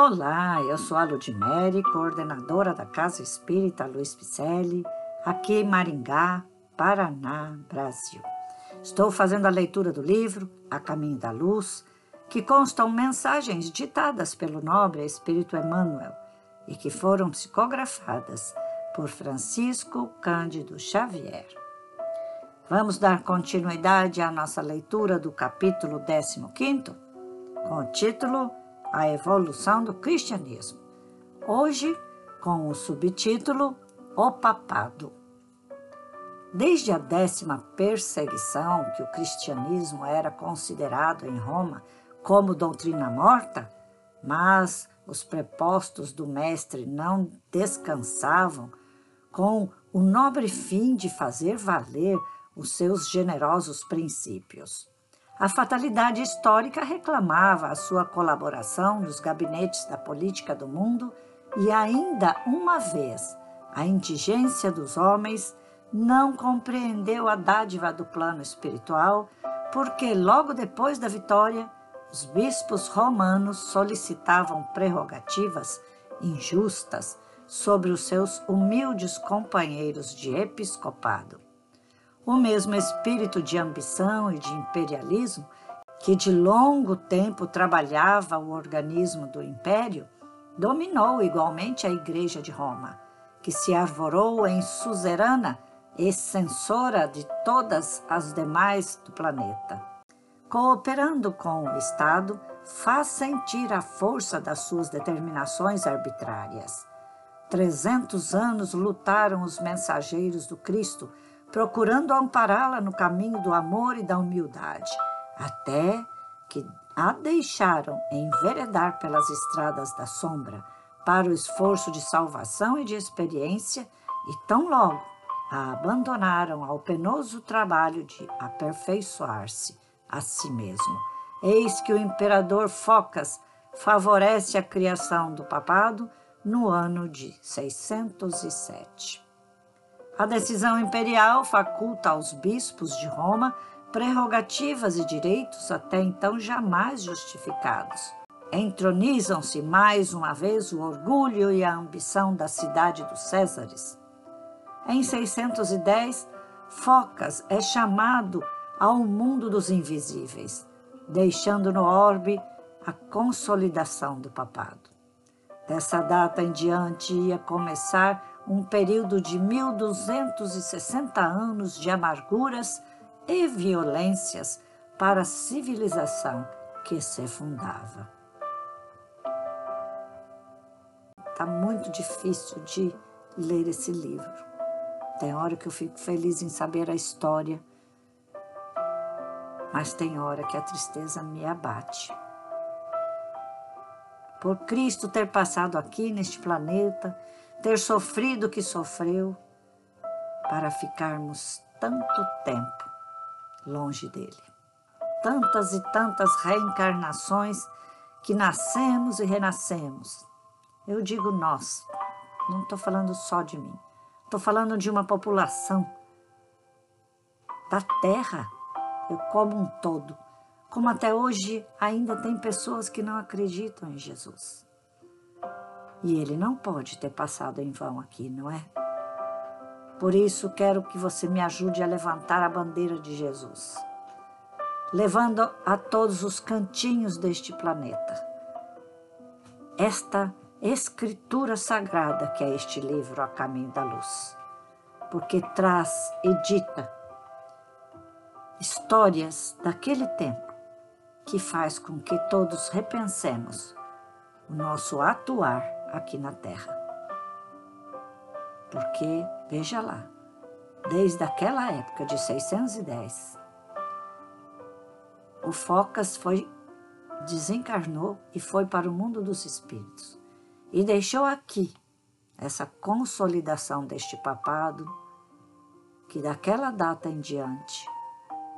Olá, eu sou a Ludmere, coordenadora da Casa Espírita Luiz Picelli, aqui em Maringá, Paraná, Brasil. Estou fazendo a leitura do livro A Caminho da Luz, que constam mensagens ditadas pelo nobre Espírito Emmanuel e que foram psicografadas por Francisco Cândido Xavier. Vamos dar continuidade à nossa leitura do capítulo 15, com o título A Evolução do Cristianismo. Hoje, com o subtítulo O Papado. Desde a décima perseguição que o cristianismo era considerado em Roma como doutrina morta, mas os prepostos do Mestre não descansavam com o nobre fim de fazer valer os seus generosos princípios. A fatalidade histórica reclamava a sua colaboração nos gabinetes da política do mundo e ainda uma vez a indigência dos homens não compreendeu a dádiva do plano espiritual, porque logo depois da vitória, os bispos romanos solicitavam prerrogativas injustas sobre os seus humildes companheiros de episcopado. O mesmo espírito de ambição e de imperialismo que de longo tempo trabalhava o organismo do império, dominou igualmente a Igreja de Roma, que se arvorou em suzerana e censora de todas as demais do planeta. Cooperando com o Estado, faz sentir a força das suas determinações arbitrárias. Trezentos anos lutaram os mensageiros do Cristo, procurando ampará-la no caminho do amor e da humildade, até que a deixaram enveredar pelas estradas da sombra para o esforço de salvação e de experiência, e tão logo a abandonaram ao penoso trabalho de aperfeiçoar-se a si mesmo. Eis que o imperador Focas favorece a criação do papado no ano de 607. A decisão imperial faculta aos bispos de Roma prerrogativas e direitos até então jamais justificados. Entronizam-se mais uma vez o orgulho e a ambição da cidade dos Césares em 610, Focas é chamado ao mundo dos invisíveis, deixando no orbe a consolidação do papado. Dessa data em diante ia começar um período de 1260 anos de amarguras e violências para a civilização que se fundava. Está muito difícil de ler esse livro. Tem hora que eu fico feliz em saber a história, mas tem hora que a tristeza me abate. Por Cristo ter passado aqui neste planeta, ter sofrido o que sofreu, para ficarmos tanto tempo longe dele. Tantas e tantas reencarnações que nascemos e renascemos. Eu digo nós, não estou falando só de mim. Estou falando de uma população da Terra, como um todo. Como até hoje ainda tem pessoas que não acreditam em Jesus. E ele não pode ter passado em vão aqui, não é? Por isso quero que você me ajude a levantar a bandeira de Jesus, levando a todos os cantinhos deste planeta. Esta escritura sagrada que é este livro A Caminho da Luz, porque traz, edita histórias daquele tempo que faz com que todos repensemos o nosso atuar aqui na Terra. Porque, veja lá, desde aquela época de 610, o Focas foi desencarnou e foi para o mundo dos espíritos e deixou aqui essa consolidação deste papado, que daquela data em diante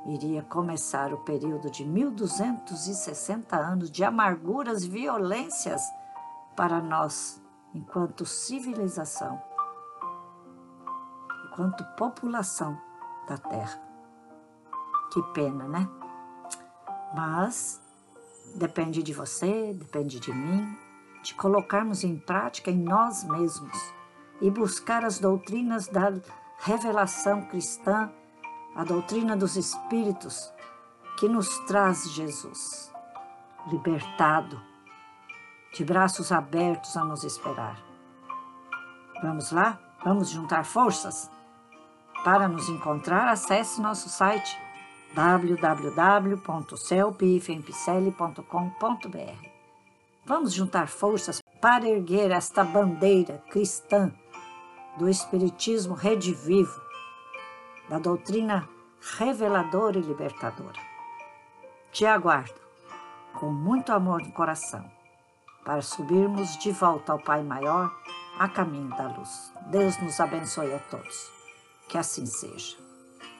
iria começar o período de 1260 anos de amarguras violências para nós, enquanto civilização, enquanto população da Terra. Que pena, né? Mas depende de você, depende de mim, de colocarmos em prática em nós mesmos e buscar as doutrinas da revelação cristã, a doutrina dos Espíritos que nos traz Jesus, libertado, de braços abertos a nos esperar. Vamos lá? Vamos juntar forças? Para nos encontrar, acesse nosso site www.celpifempicele.com.br. Vamos juntar forças para erguer esta bandeira cristã do Espiritismo redivivo, da doutrina reveladora e libertadora. Te aguardo, com muito amor no coração, para subirmos de volta ao Pai Maior a caminho da luz. Deus nos abençoe a todos. Que assim seja.